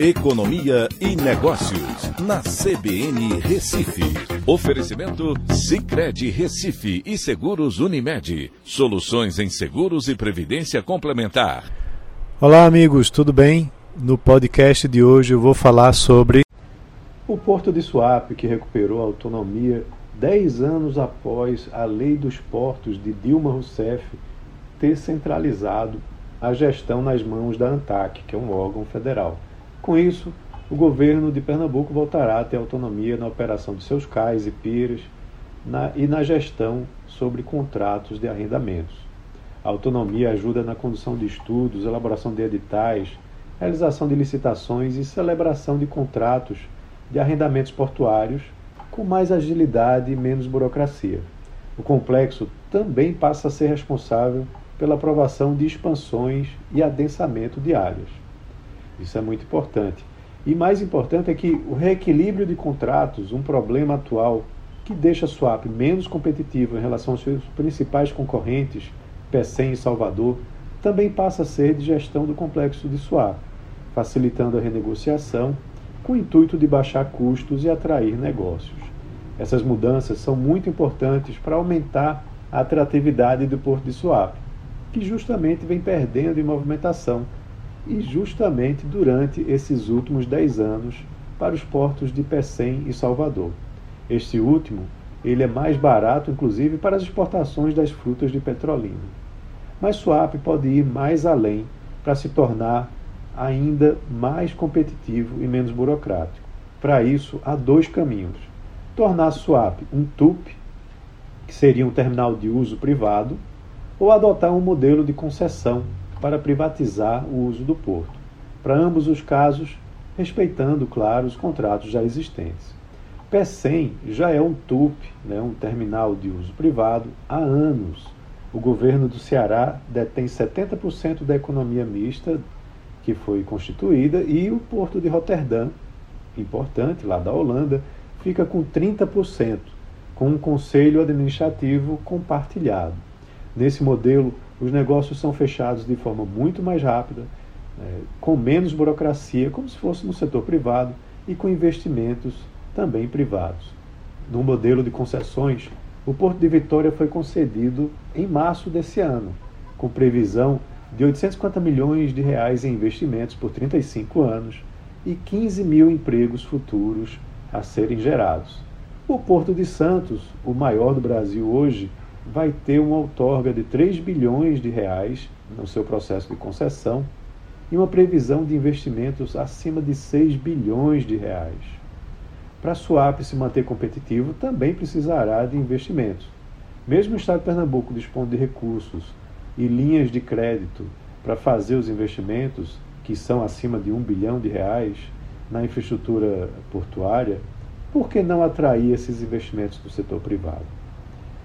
Economia e Negócios, na CBN Recife. Oferecimento Cicred Recife e Seguros Unimed. Soluções em seguros e previdência complementar. Olá, amigos, tudo bem? No podcast de hoje eu vou falar sobre o Porto de Suape, que recuperou a autonomia 10 anos após a Lei dos Portos de Dilma Rousseff ter centralizado a gestão nas mãos da ANTAC, que é um órgão federal. Com isso, o governo de Pernambuco voltará a ter autonomia na operação de seus cais e piers na, e na gestão sobre contratos de arrendamentos. A autonomia ajuda na condução de estudos, elaboração de editais, realização de licitações e celebração de contratos de arrendamentos portuários com mais agilidade e menos burocracia. O complexo também passa a ser responsável pela aprovação de expansões e adensamento de áreas. Isso é muito importante. E mais importante é que o reequilíbrio de contratos, um problema atual que deixa a Swap menos competitivo em relação aos seus principais concorrentes, PECEM e Salvador, também passa a ser de gestão do complexo de Swap, facilitando a renegociação com o intuito de baixar custos e atrair negócios. Essas mudanças são muito importantes para aumentar a atratividade do Porto de Suape, que justamente vem perdendo em movimentação e justamente durante esses últimos 10 anos para os portos de Pecém e Salvador. Este último, ele é mais barato inclusive para as exportações das frutas de Petrolina. Mas Suape pode ir mais além para se tornar ainda mais competitivo e menos burocrático. Para isso, há dois caminhos. Tornar Suape um TUP, que seria um terminal de uso privado, ou adotar um modelo de concessão, para privatizar o uso do porto. Para ambos os casos, respeitando, claro, os contratos já existentes. PECEM já é um TUP, né, um terminal de uso privado, há anos. O governo do Ceará detém 70% da economia mista que foi constituída e o porto de Roterdã, importante, lá da Holanda, fica com 30%, com um conselho administrativo compartilhado. Nesse modelo, os negócios são fechados de forma muito mais rápida, é, com menos burocracia, como se fosse no setor privado, e com investimentos também privados. No modelo de concessões, o Porto de Vitória foi concedido em março desse ano, com previsão de 850 milhões de reais em investimentos por 35 anos e 15 mil empregos futuros a serem gerados. O Porto de Santos, o maior do Brasil hoje, vai ter uma outorga de 3 bilhões de reais no seu processo de concessão e uma previsão de investimentos acima de 6 bilhões de reais. Para a SUAP se manter competitivo, também precisará de investimentos. Mesmo o Estado de Pernambuco dispondo de recursos e linhas de crédito para fazer os investimentos, que são acima de um bilhão de reais, na infraestrutura portuária, por que não atrair esses investimentos do setor privado?